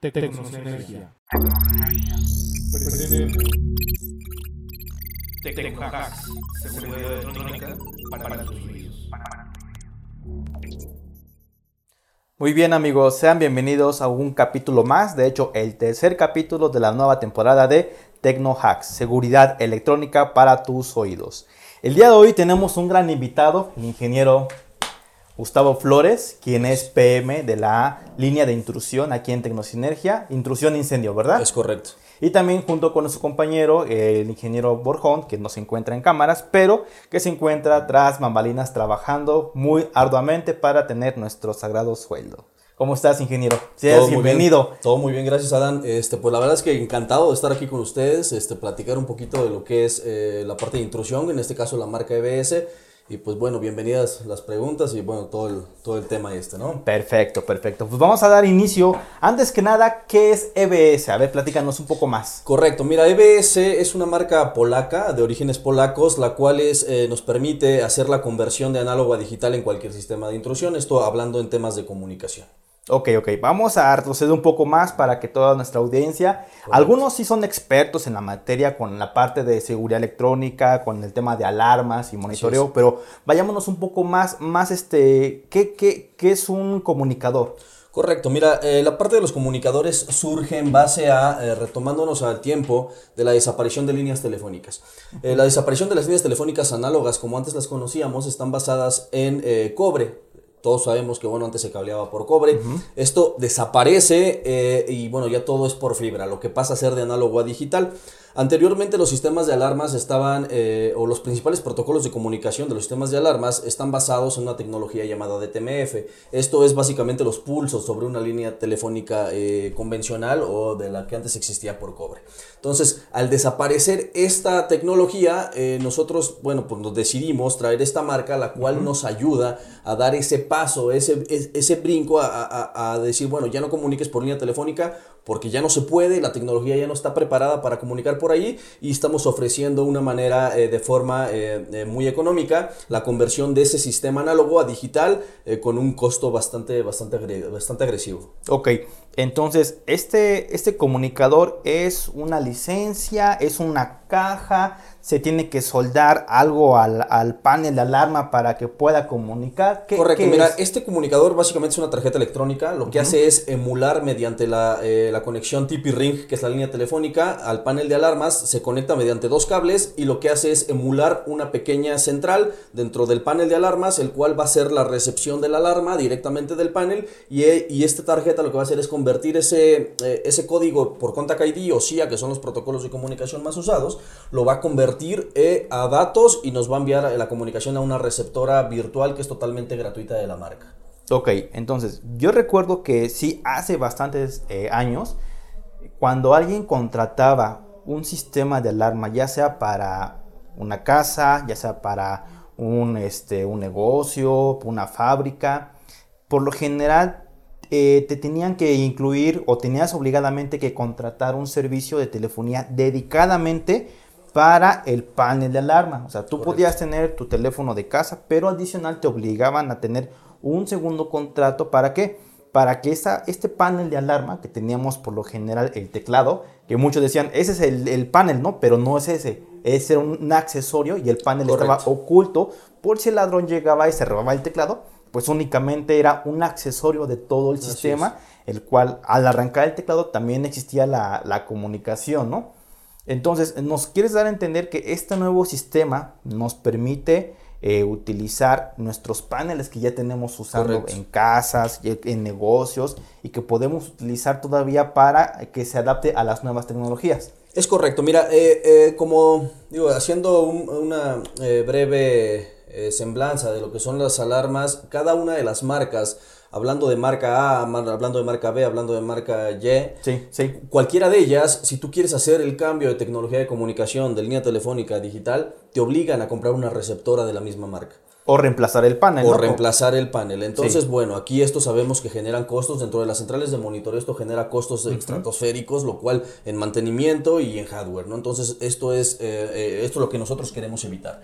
Tecnosnergia. Tecnohacks. Seguridad electrónica para tus oídos. Muy bien amigos, sean bienvenidos a un capítulo más, de hecho el tercer capítulo de la nueva temporada de Tecnohacks, seguridad electrónica para tus oídos. El día de hoy tenemos un gran invitado, el ingeniero Gustavo Flores, quien es PM de la línea de intrusión aquí en Tecnosinergia, intrusión incendio, ¿verdad? Es correcto. Y también junto con su compañero, el ingeniero Borjón, que no se encuentra en cámaras, pero que se encuentra tras bambalinas trabajando muy arduamente para tener nuestro sagrado sueldo. ¿Cómo estás, ingeniero? Todo muy bienvenido. bien, todo muy bien, gracias, Adán. Este, pues la verdad es que encantado de estar aquí con ustedes, este, platicar un poquito de lo que es eh, la parte de intrusión, en este caso la marca EBS. Y pues bueno, bienvenidas las preguntas y bueno, todo el, todo el tema este, ¿no? Perfecto, perfecto. Pues vamos a dar inicio. Antes que nada, ¿qué es EBS? A ver, platícanos un poco más. Correcto, mira, EBS es una marca polaca, de orígenes polacos, la cual es, eh, nos permite hacer la conversión de análogo a digital en cualquier sistema de intrusión, esto hablando en temas de comunicación. Ok, ok, vamos a retroceder un poco más para que toda nuestra audiencia, algunos sí son expertos en la materia con la parte de seguridad electrónica, con el tema de alarmas y monitoreo, pero vayámonos un poco más, más este, ¿qué, qué, qué es un comunicador? Correcto, mira, eh, la parte de los comunicadores surge en base a, eh, retomándonos al tiempo de la desaparición de líneas telefónicas. Eh, la desaparición de las líneas telefónicas análogas, como antes las conocíamos, están basadas en cobre. Todos sabemos que, bueno, antes se cableaba por cobre. Esto desaparece eh, y, bueno, ya todo es por fibra, lo que pasa a ser de análogo a digital. Anteriormente los sistemas de alarmas estaban, eh, o los principales protocolos de comunicación de los sistemas de alarmas están basados en una tecnología llamada DTMF. Esto es básicamente los pulsos sobre una línea telefónica eh, convencional o de la que antes existía por cobre. Entonces, al desaparecer esta tecnología, eh, nosotros, bueno, pues nos decidimos traer esta marca, la cual nos ayuda a dar ese paso, ese, ese, ese brinco a, a, a decir, bueno, ya no comuniques por línea telefónica porque ya no se puede, la tecnología ya no está preparada para comunicar por ahí y estamos ofreciendo una manera eh, de forma eh, eh, muy económica la conversión de ese sistema análogo a digital con un costo bastante, bastante, bastante agresivo. Ok, entonces, este, este comunicador es una licencia, es una caja, se tiene que soldar algo al, al panel de alarma para que pueda comunicar. ¿Qué- Correcto, qué mira, es? este comunicador básicamente es una tarjeta electrónica, lo que hace es emular mediante la, eh, la conexión TP-Ring, que es la línea telefónica, al panel de alarmas, se conecta mediante dos cables y lo que hace es emular una pequeña central dentro del panel de alarmas, el cual va a ser la recepción de la alarma directamente del panel y, y esta tarjeta lo que va a hacer es convertir ese, eh, ese código por Contact ID o SIA, que son los protocolos de comunicación más usados, lo va a convertir eh, a datos y nos va a enviar la comunicación a una receptora virtual que es totalmente gratuita de la marca. Ok, entonces, yo recuerdo que sí, hace bastantes eh, años, cuando alguien contrataba un sistema de alarma, ya sea para una casa, ya sea para un, este, un negocio, una fábrica, por lo general eh, te tenían que incluir o tenías obligadamente que contratar un servicio de telefonía dedicadamente para el panel de alarma. O sea, tú Correcto. podías tener tu teléfono de casa, pero adicional te obligaban a tener un segundo contrato. ¿Para qué? Para que esa, este panel de alarma que teníamos por lo general el teclado, que muchos decían, ese es el, el panel, ¿no? Pero no es ese. Ese era un, accesorio y el panel Correcto. estaba oculto por si el ladrón llegaba y se robaba el teclado, pues únicamente era un accesorio de todo el Así sistema, el cual al arrancar el teclado también existía la, la comunicación, ¿no? Entonces, nos quieres dar a entender que este nuevo sistema nos permite eh, utilizar nuestros paneles que ya tenemos usando Correcto. en casas, y en negocios y que podemos utilizar todavía para que se adapte a las nuevas tecnologías. Es correcto, mira, eh, eh, como digo, haciendo un- una breve eh, semblanza de lo que son las alarmas, cada una de las marcas, hablando de marca A, hablando de marca B, hablando de marca Y, Sí, sí. Cualquiera de ellas, si tú quieres hacer el cambio de tecnología de comunicación de línea telefónica a digital, te obligan a comprar una receptora de la misma marca. O reemplazar el panel. o ¿no? reemplazar el panel. Entonces, bueno, aquí esto sabemos que generan costos dentro de las centrales de monitoreo, esto genera costos estratosféricos, lo cual en mantenimiento y en hardware, ¿no? Entonces, esto es, eh, eh, esto es lo que nosotros queremos evitar.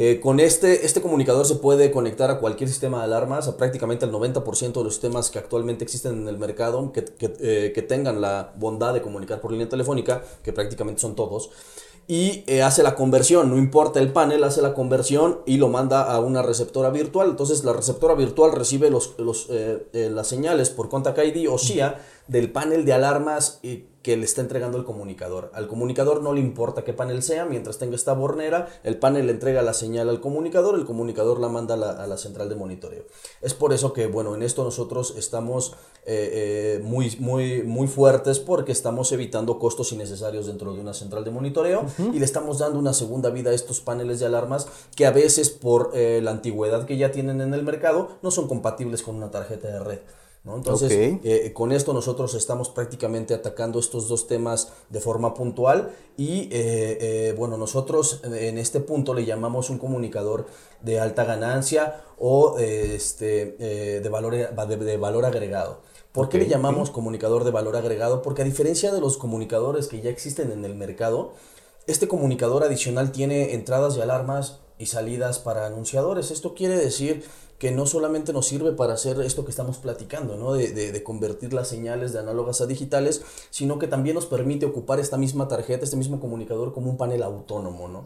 Eh, con este, este comunicador se puede conectar a cualquier sistema de alarmas, a prácticamente el 90% de los sistemas que actualmente existen en el mercado, que, que, eh, que tengan la bondad de comunicar por línea telefónica, que prácticamente son todos y eh, hace la conversión, no importa el panel, hace la conversión y lo manda a una receptora virtual. Entonces la receptora virtual recibe los, los, eh, eh, las señales por Contact ID o SIA del panel de alarmas que le está entregando el comunicador. Al comunicador no le importa qué panel sea, mientras tenga esta bornera, el panel le entrega la señal al comunicador, el comunicador la manda a la, a la central de monitoreo. Es por eso que, bueno, en esto nosotros estamos eh, eh, muy, muy, muy fuertes porque estamos evitando costos innecesarios dentro de una central de monitoreo y le estamos dando una segunda vida a estos paneles de alarmas que a veces por eh, la antigüedad que ya tienen en el mercado no son compatibles con una tarjeta de red. ¿No? Entonces, eh, con esto nosotros estamos prácticamente atacando estos dos temas de forma puntual y eh, eh, bueno, nosotros en este punto le llamamos un comunicador de alta ganancia o eh, este, de, valor, de, de valor agregado. ¿Por qué le llamamos comunicador de valor agregado? Porque a diferencia de los comunicadores que ya existen en el mercado, este comunicador adicional tiene entradas de alarmas y salidas para anunciadores. Esto quiere decir que no solamente nos sirve para hacer esto que estamos platicando, ¿no? De, de- de convertir las señales de análogas a digitales, sino que también nos permite ocupar esta misma tarjeta, este mismo comunicador como un panel autónomo, ¿no?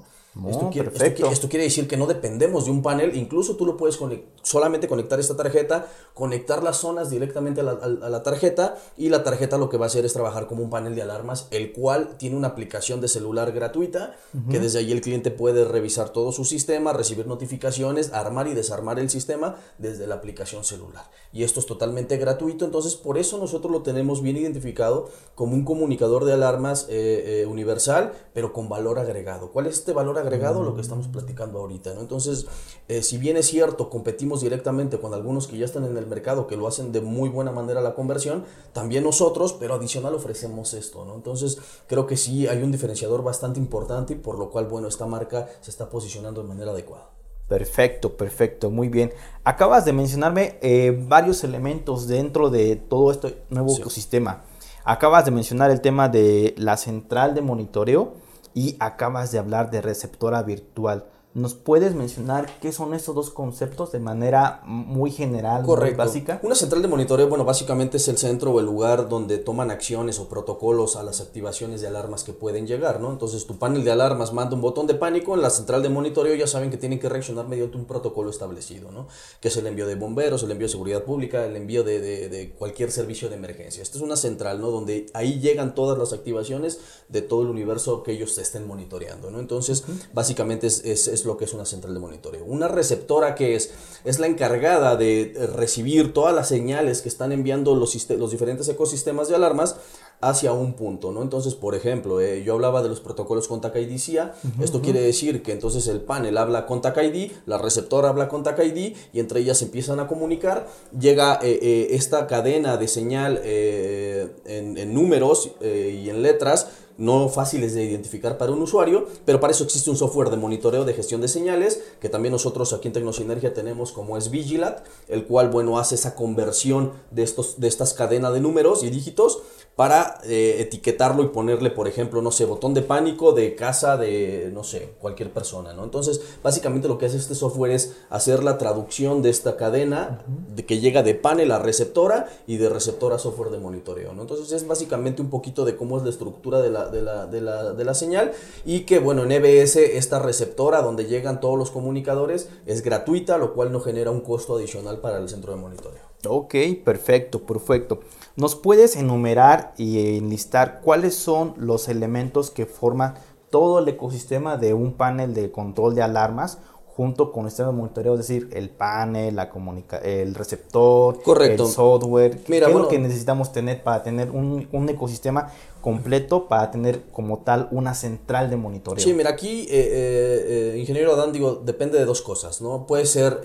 Esto, quiere, esto perfecto. qui- esto quiere decir que no dependemos de un panel, incluso tú lo puedes conec- solamente conectar esta tarjeta, conectar las zonas directamente a la, a- a la tarjeta y la tarjeta lo que va a hacer es trabajar como un panel de alarmas, el cual tiene una aplicación de celular gratuita, que desde ahí el cliente puede revisar todo su sistema, recibir notificaciones, armar y desarmar el sistema desde la aplicación celular. Y esto es totalmente gratuito, entonces por eso nosotros lo tenemos bien identificado como un comunicador de alarmas eh, eh, universal, pero con valor agregado. ¿Cuál es este valor agregado? Lo que estamos platicando ahorita, ¿no? Entonces, eh, si bien es cierto, competimos directamente con algunos que ya están en el mercado, que lo hacen de muy buena manera la conversión, también nosotros, pero adicional ofrecemos esto, ¿no? Entonces, creo que sí hay un diferenciador bastante importante y por lo cual, bueno, esta marca se está posicionando de manera adecuada. Perfecto, perfecto, muy bien. Acabas de mencionarme eh, varios elementos dentro de todo este nuevo Sí. ecosistema. Acabas de mencionar el tema de la central de monitoreo y acabas de hablar de receptora virtual. ¿Nos puedes mencionar qué son estos dos conceptos de manera muy general, muy Correcto. básica? Una central de monitoreo, bueno, básicamente es el centro o el lugar donde toman acciones o protocolos a las activaciones de alarmas que pueden llegar, ¿no? Entonces tu panel de alarmas manda un botón de pánico, en la central de monitoreo ya saben que tienen que reaccionar mediante un protocolo establecido, ¿no? Que es el envío de bomberos, el envío de seguridad pública, el envío de, de- de cualquier servicio de emergencia. Esta es una central, ¿no? Donde ahí llegan todas las activaciones de todo el universo que ellos estén monitoreando, ¿no? Entonces, básicamente es, es- es lo que es una central de monitoreo. Una receptora que es, es la encargada de eh, recibir todas las señales que están enviando los, diferentes ecosistemas de alarmas hacia un punto, ¿no? Entonces, por ejemplo, eh, yo hablaba de los protocolos Contact ID CIA, esto quiere decir que entonces el panel habla Contact ID, la receptora habla Contact ID y entre ellas se empiezan a comunicar, llega eh, eh, esta cadena de señal en, en números y en letras no fáciles de identificar para un usuario, pero para eso existe un software de monitoreo de gestión de señales, que también nosotros aquí en Tecnosinergia tenemos como es Vigilat, el cual, bueno, hace esa conversión de, estos, de estas cadenas de números y dígitos para eh, etiquetarlo y ponerle, por ejemplo, no sé, botón de pánico de casa de, no sé, cualquier persona, ¿no? Entonces, básicamente lo que hace este software es hacer la traducción de esta cadena de que llega de panel a receptora y de receptora a software de monitoreo, ¿no? Entonces, es básicamente un poquito de cómo es la estructura de la, de la, de la, de la señal y que, bueno, en EBS esta receptora donde llegan todos los comunicadores es gratuita, lo cual no genera un costo adicional para el centro de monitoreo. Ok, perfecto, perfecto. ¿Nos puedes enumerar y enlistar cuáles son los elementos que forman todo el ecosistema de un panel de control de alarmas junto con el sistema de monitoreo, es decir, el panel, la comunica el receptor, Correcto. el software? ¿Qué Mira, es bueno. lo que necesitamos tener para tener un, un ecosistema completo para tener como tal una central de monitoreo. Sí, mira, aquí, eh, eh, eh, ingeniero Adán, digo, depende de dos cosas, ¿no? Puede ser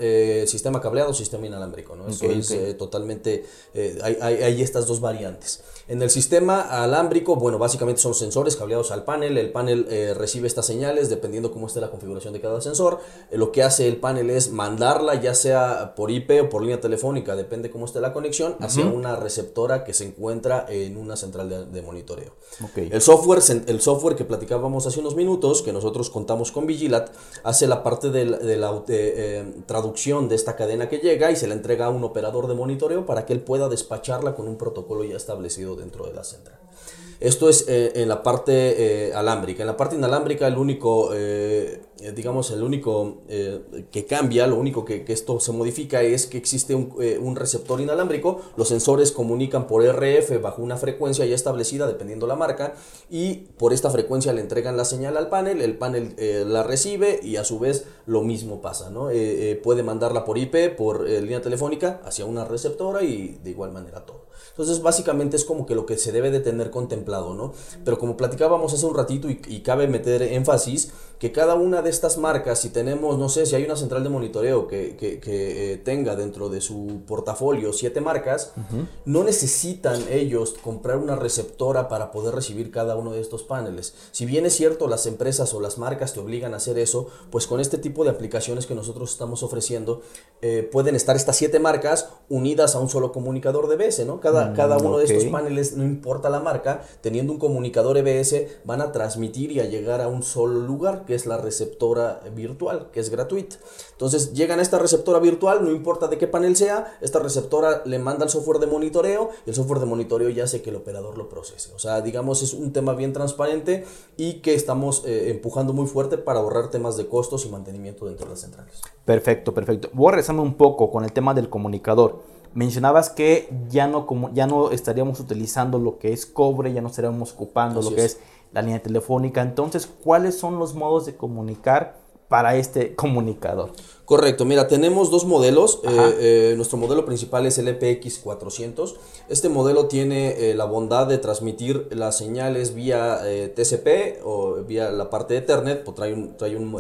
sistema cableado o sistema inalámbrico, ¿no? Eso es totalmente, hay, hay- hay estas dos variantes. En el sistema alámbrico, bueno, básicamente son sensores cableados al panel, el panel recibe estas señales dependiendo cómo esté la configuración de cada sensor, lo que hace el panel es mandarla ya sea por IP o por línea telefónica, depende cómo esté la conexión, hacia una receptora que se encuentra en una central de- de monitoreo. El software, el software que platicábamos hace unos minutos, que nosotros contamos con Vigilat, hace la parte de la, de la, eh, traducción de esta cadena que llega y se la entrega a un operador de monitoreo para que él pueda despacharla con un protocolo ya establecido dentro de la central. Esto es eh, en la parte eh, alámbrica. En la parte inalámbrica, el único, eh, digamos, el único que cambia, lo único que, esto se modifica es que existe un, un receptor inalámbrico. Los sensores comunican por RF bajo una frecuencia ya establecida, dependiendo la marca, y por esta frecuencia le entregan la señal al panel. El panel la recibe y a su vez lo mismo pasa, ¿no? Puede mandarla por IP, por línea telefónica, hacia una receptora y de igual manera todo. Entonces, básicamente es como que lo que se debe de tener contemplado, ¿no? Pero como platicábamos hace un ratito y, y cabe meter énfasis, que cada una de estas marcas, si tenemos, no sé, si hay una central de monitoreo que, que- que, eh, tenga dentro de su portafolio siete marcas, no necesitan ellos comprar una receptora para poder recibir cada uno de estos paneles. Si bien es cierto, las empresas o las marcas te obligan a hacer eso, pues con este tipo de aplicaciones que nosotros estamos ofreciendo, eh, pueden estar estas siete marcas unidas a un solo comunicador de BS, ¿no? Cada, cada uno de estos paneles, no importa la marca, teniendo un comunicador EBS, van a transmitir y a llegar a un solo lugar, que es la receptora virtual, que es gratuita. Entonces llegan a esta receptora virtual, no importa de qué panel sea, esta receptora le manda el software de monitoreo y el software de monitoreo ya hace que el operador lo procese. O sea, digamos, es un tema bien transparente y que estamos eh, empujando muy fuerte para ahorrar temas de costos y mantenimiento dentro de las centrales. Perfecto, perfecto. Voy a regresarme un poco con el tema del comunicador. Mencionabas que ya no, como, ya no estaríamos utilizando lo que es cobre, ya no estaríamos ocupando Así lo que es. es. La línea telefónica. Entonces, ¿cuáles son los modos de comunicar para este comunicador? Correcto, mira, tenemos dos modelos. Eh, eh, nuestro modelo principal es el EPX 400. Este modelo tiene eh, la bondad de transmitir las señales vía TCP o vía la parte de Ethernet, pues trae un, trae un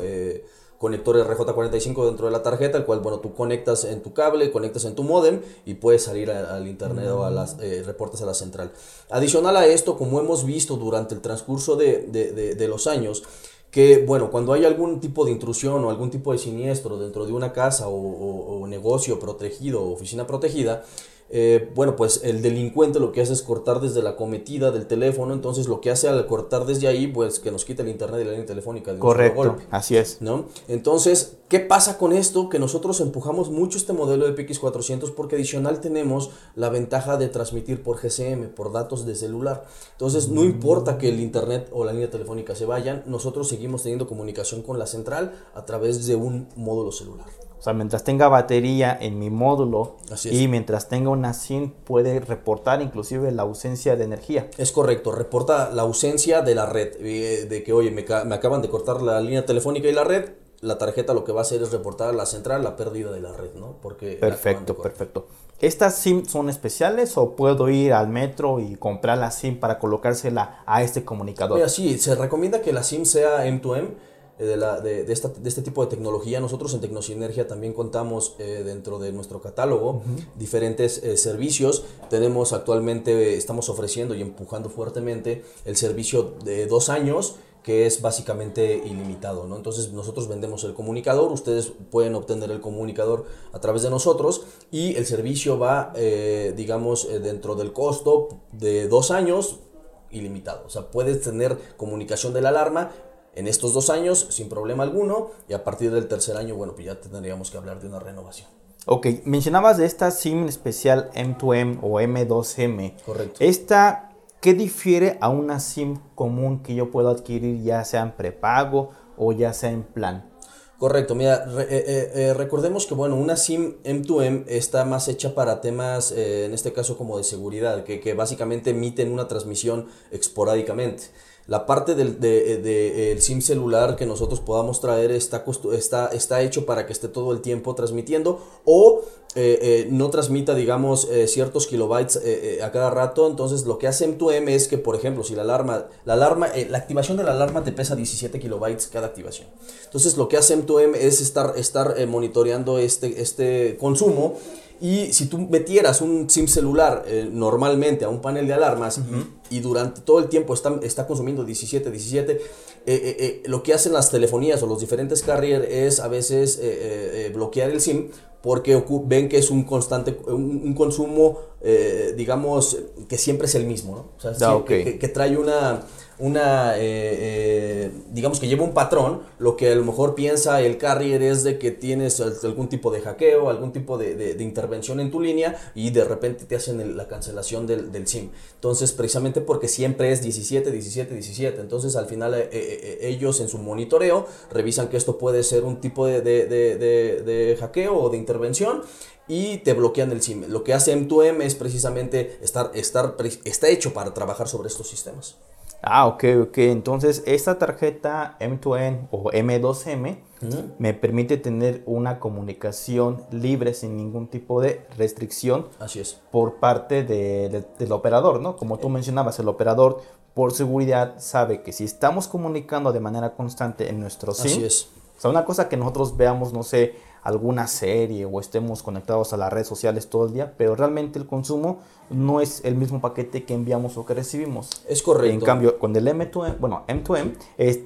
conector RJ45 dentro de la tarjeta, el cual, bueno, tú conectas en tu cable, conectas en tu modem y puedes salir a- al internet o a las eh, reportes a la central. Adicional a esto, como hemos visto durante el transcurso de, de- de- de los años, que bueno, cuando hay algún tipo de intrusión o algún tipo de siniestro dentro de una casa o, negocio protegido o oficina protegida, eh, bueno, pues el delincuente lo que hace es cortar desde la cometida del teléfono, entonces lo que hace al cortar desde ahí, pues que nos quita el internet y la línea telefónica de Correcto, golpe. así es. ¿no? Entonces, ¿qué pasa con esto? Que nosotros empujamos mucho este modelo de PX400 porque adicional tenemos la ventaja de transmitir por GSM, por datos de celular. Entonces, no importa que el internet o la línea telefónica se vayan, nosotros seguimos teniendo comunicación con la central a través de un módulo celular. O sea, mientras tenga batería en mi módulo y mientras tenga una SIM puede reportar inclusive la ausencia de energía. Es correcto, reporta la ausencia de la red, eh, de que, oye, me, me acaban de cortar la línea telefónica y la red, la tarjeta lo que va a hacer es reportar a la central la pérdida de la red, ¿no? Porque Perfecto, perfecto. ¿Estas SIM son especiales o puedo ir al metro y comprar la SIM para colocársela a este comunicador? Mira, sí, se recomienda que la SIM sea M2M. Eh, De, la- de- de esta- de este tipo de tecnología, nosotros en Tecnosinergia también contamos eh, dentro de nuestro catálogo diferentes eh, servicios. Tenemos actualmente, estamos ofreciendo y empujando fuertemente el servicio de dos años que es básicamente ilimitado, ¿no? Entonces nosotros vendemos el comunicador, ustedes pueden obtener el comunicador a través de nosotros y el servicio va, eh, digamos, dentro del costo de dos años ilimitado. O sea, puedes tener comunicación de la alarma en estos dos años sin problema alguno y a partir del tercer año, bueno, pues ya tendríamos que hablar de una renovación. Ok, mencionabas de esta SIM especial M2M o M2M. Correcto. ¿Esta qué difiere a una SIM común que yo puedo adquirir ya sea en prepago o ya sea en plan? Correcto, mira, re- eh, eh, eh, recordemos que bueno, una SIM M2M está más hecha para temas, eh, en este caso como de seguridad, que, que básicamente emiten una transmisión esporádicamente. La parte del de, de- el SIM celular que nosotros podamos traer está, está, está hecho para que esté todo el tiempo transmitiendo o eh, eh, no transmita, digamos, eh, ciertos kilobytes eh, eh, a cada rato. Entonces, lo que hace M2M es que, por ejemplo, si la alarma, la alarma, eh, la activación de la alarma te pesa 17 kilobytes cada activación. Entonces, lo que hace M2M es estar, estar eh, monitoreando este, este consumo. Y si tú metieras un SIM celular eh, normalmente a un panel de alarmas y, y durante todo el tiempo está, está consumiendo 17, 17, eh, eh, lo que hacen las telefonías o los diferentes carrier es a veces bloquear el SIM porque ven que es un constante, un, un consumo, digamos, que siempre es el mismo, ¿no? O sea, Ah, sí, ok. que, que- que trae una, una eh, eh, digamos que lleva un patrón, lo que a lo mejor piensa el carrier es de que tienes al- algún tipo de hackeo, algún tipo de, de- intervención en tu línea y de repente te hacen la cancelación del, del SIM. Entonces, precisamente porque siempre es 17, 17, 17. Entonces, al final eh, ellos en su monitoreo revisan que esto puede ser un tipo de, de- hackeo o de intervención y te bloquean el SIM. Lo que hace M2M es precisamente estar, estar, está hecho para trabajar sobre estos sistemas. Ah, ok, ok. Entonces, esta tarjeta M2M o M2M me permite tener una comunicación libre sin ningún tipo de restricción Así es. por parte de- de- del operador, ¿no? Como tú mencionabas, el operador por seguridad sabe que si estamos comunicando de manera constante en nuestro SIM, Así es. o sea, una cosa que nosotros veamos, no sé, alguna serie o estemos conectados a las redes sociales todo el día, pero realmente el consumo no es el mismo paquete que enviamos o que recibimos. Es correcto. En cambio, con el M2M, bueno, M2M, es,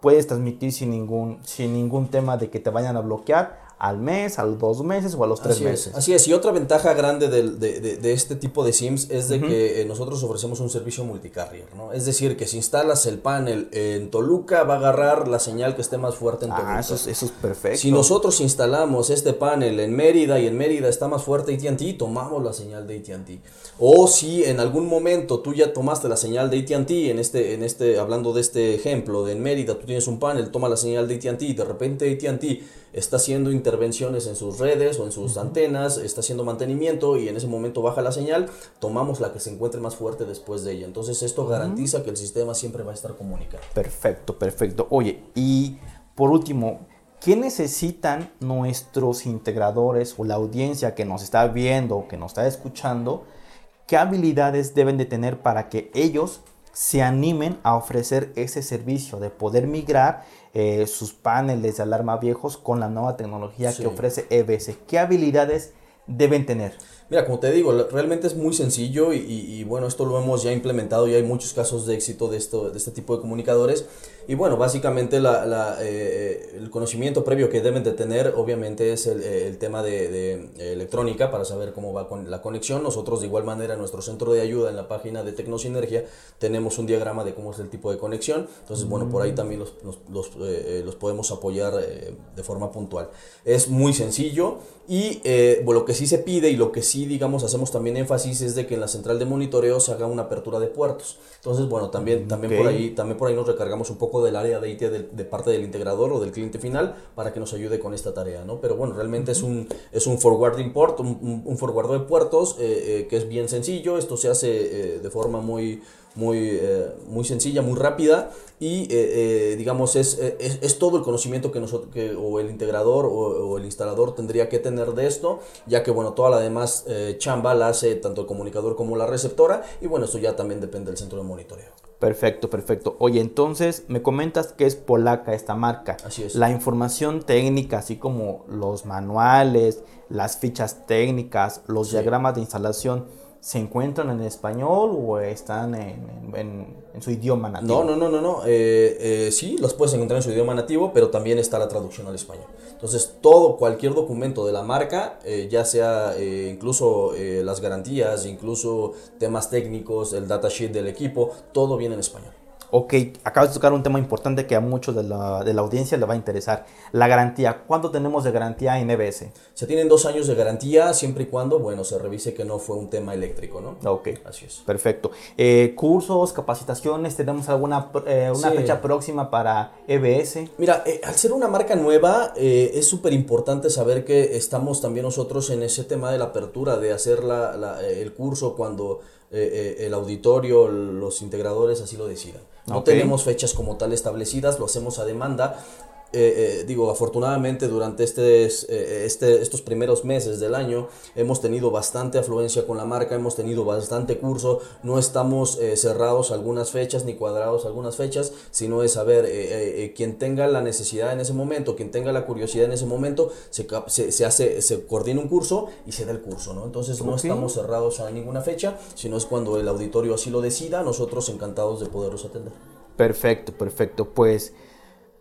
puedes transmitir sin ningún, sin ningún tema de que te vayan a bloquear al mes, a los dos meses o a los tres Así meses. es, así es. Y otra ventaja grande del- de, de- de este tipo de SIMs es de que eh, nosotros ofrecemos un servicio multicarrier, ¿no? Es decir, que si instalas el panel en Toluca, va a agarrar la señal que esté más fuerte en Toluca. Ah, eso es, eso es perfecto. Si nosotros instalamos este panel en Mérida y en Mérida está más fuerte AT&T, tomamos la señal de AT&T. O si en algún momento tú ya tomaste la señal de AT&T, en este, en este, hablando de este ejemplo de en Mérida, tú tienes un panel, toma la señal de AT&T y de repente AT&T está haciendo intervenciones en sus redes o en sus antenas, está haciendo mantenimiento y en ese momento baja la señal, tomamos la que se encuentre más fuerte después de ella. Entonces esto garantiza que el sistema siempre va a estar comunicado. Perfecto, perfecto. Oye, y por último, ¿qué necesitan nuestros integradores o la audiencia que nos está viendo o que nos está escuchando? ¿Qué habilidades deben de tener para que ellos se animen a ofrecer ese servicio de poder migrar eh, sus paneles de alarma viejos con la nueva tecnología Sí. que ofrece EBS? ¿Qué habilidades deben tener? Mira, como te digo, realmente es muy sencillo y, y- y, bueno, esto lo hemos ya implementado y hay muchos casos de éxito de, esto, de este tipo de comunicadores. Y bueno, básicamente la, la, eh, el conocimiento previo que deben de tener obviamente es el, eh, el tema de, de, eh, electrónica para saber cómo va con la conexión. Nosotros de igual manera en nuestro centro de ayuda en la página de Tecnosinergia tenemos un diagrama de cómo es el tipo de conexión. Entonces, bueno, por ahí también los, los, los, eh, eh, los podemos apoyar eh, de forma puntual. Es muy sencillo y bueno, lo que sí se pide y lo que sí, digamos, hacemos también énfasis es de que en la central de monitoreo se haga una apertura de puertos. Entonces, bueno, también, también, Ok. por, ahí, también por ahí nos recargamos un poco del área de IT de, de parte del integrador o del cliente final para que nos ayude con esta tarea, ¿no? Pero bueno, realmente es un, es un forwarding port, un, un, de puertos eh, eh, que es bien sencillo. Esto se hace eh, de forma muy muy, eh, muy sencilla, muy rápida y eh, eh, digamos es, es, es, todo el conocimiento que nosotros que, o el integrador o, o, el instalador tendría que tener de esto, ya que bueno, toda la demás chamba la hace tanto el comunicador como la receptora y bueno, esto ya también depende del centro de monitoreo. Perfecto, perfecto. Oye, entonces me comentas que es polaca esta marca. Así es. La información técnica, así como los manuales, las fichas técnicas, los sí. diagramas de instalación, ¿se encuentran en español o están en, en, su idioma nativo? No, no, no, no, no. Eh, eh, sí, los puedes encontrar en su idioma nativo, pero también está la traducción al español. Entonces, todo, cualquier documento de la marca, eh, ya sea eh, incluso las garantías, incluso temas técnicos, el datasheet del equipo, todo viene en español. Ok, acabas de tocar un tema importante que a muchos de la, de la, audiencia le va a interesar. La garantía. ¿Cuánto tenemos de garantía en EBS? Se tienen dos años de garantía siempre y cuando, bueno, se revise que no fue un tema eléctrico, ¿no? Ok. Así es. Perfecto. Eh, ¿Cursos, capacitaciones? ¿Tenemos alguna eh, una sí. fecha próxima para EBS? Mira, eh, al ser una marca nueva, eh, es súper importante saber que estamos también nosotros en ese tema de la apertura, de hacer la, la, el curso cuando eh, eh, el auditorio, los integradores así lo decidan. No tenemos fechas como tal establecidas, lo hacemos a demanda. Eh, eh, digo, afortunadamente durante este, eh, este, estos primeros meses del año hemos tenido bastante afluencia con la marca, hemos tenido bastante curso, no estamos eh, cerrados a algunas fechas ni cuadrados a algunas fechas, sino es saber, eh, eh, quien tenga la necesidad en ese momento, quien tenga la curiosidad en ese momento, se, se, se hace, se coordina un curso y se da el curso, ¿no? Entonces no estamos cerrados a ninguna fecha, sino es cuando el auditorio así lo decida, nosotros encantados de poderlos atender. Perfecto, perfecto. Pues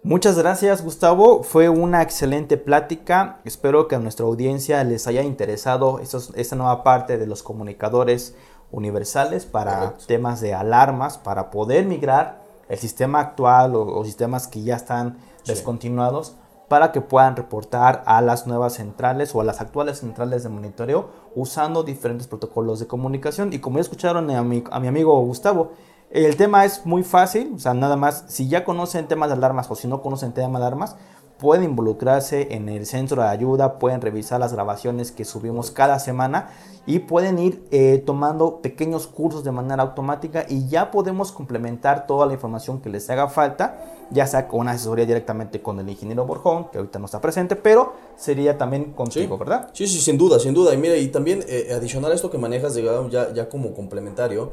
muchas gracias Gustavo. Fue una excelente plática. Espero que a nuestra audiencia les haya interesado estos- esta nueva parte de los comunicadores universales para Correcto. temas de alarmas, para poder migrar el sistema actual o, o sistemas que ya están Sí. descontinuados para que puedan reportar a las nuevas centrales o a las actuales centrales de monitoreo usando diferentes protocolos de comunicación. Y como ya escucharon a mi, a mi amigo Gustavo, el tema es muy fácil, o sea, nada más, si ya conocen temas de alarmas o si no conocen temas de alarmas, pueden involucrarse en el centro de ayuda, pueden revisar las grabaciones que subimos cada semana y pueden ir eh, tomando pequeños cursos de manera automática y ya podemos complementar toda la información que les haga falta, ya sea con una asesoría directamente con el ingeniero Borjón, que ahorita no está presente, pero sería también contigo, ¿verdad? Sí, sí, sin duda, sin duda. Y mira, y también eh, adicional a esto que manejas, digamos, ya, ya como complementario,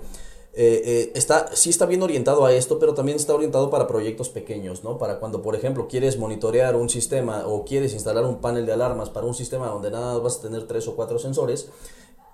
eh, eh, está, sí está bien orientado a esto, pero también está orientado para proyectos pequeños, ¿no? Para cuando, por ejemplo, quieres monitorear un sistema o quieres instalar un panel de alarmas para un sistema donde nada más vas a tener tres o cuatro sensores,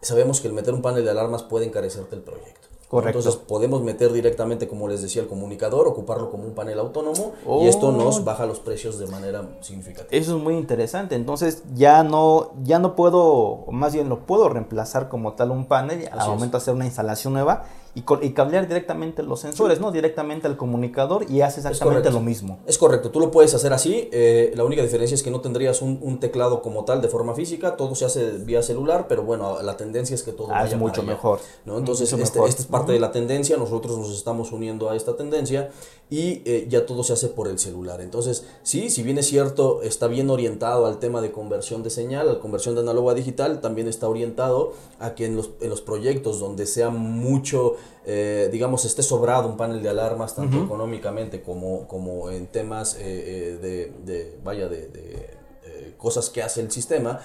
sabemos que el meter un panel de alarmas puede encarecerte el proyecto. Correcto. Entonces podemos meter directamente, como les decía, el comunicador, ocuparlo como un panel autónomo Oh. y esto nos baja los precios de manera significativa. Eso es muy interesante. Entonces ya no, ya no puedo, más bien lo puedo reemplazar como tal un panel al momento de hacer una instalación nueva y, y cablear directamente los sensores, ¿no? Directamente al comunicador y hace exactamente lo mismo. Es correcto, tú lo puedes hacer así. eh, la única diferencia es que no tendrías un, un teclado como tal de forma física. Todo se hace vía celular, pero bueno, la tendencia es que todo Ah, es mucho para allá, mejor. ¿no? Entonces, Mucho este- mejor. esta es parte de la tendencia. Nosotros nos estamos uniendo a esta tendencia y eh, ya todo se hace por el celular. Entonces, sí, si bien es cierto, está bien orientado al tema de conversión de señal, a conversión de análogo a digital, también está orientado a que en los, en los proyectos donde sea mucho, eh, digamos, esté sobrado un panel de alarmas, tanto económicamente como, como en temas eh, eh, de, de, vaya, de, de, cosas que hace el sistema,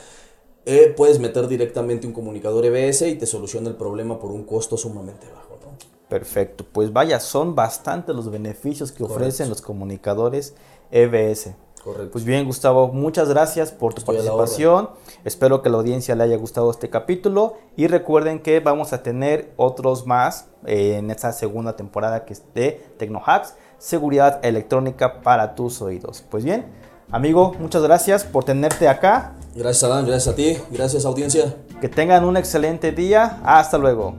eh, puedes meter directamente un comunicador EBS y te soluciona el problema por un costo sumamente bajo. ¿no? Perfecto. Pues vaya, son bastantes los beneficios que ofrecen los comunicadores EBS. Correcto. Pues bien, Gustavo, muchas gracias por tu Estoy participación. Espero que la audiencia le haya gustado este capítulo y recuerden que vamos a tener otros más eh, en esta segunda temporada que es de TecnoHacks, seguridad electrónica para tus oídos. Pues bien, amigo, muchas gracias por tenerte acá. Gracias Adán, gracias a ti, gracias audiencia. Que tengan un excelente día. Hasta luego.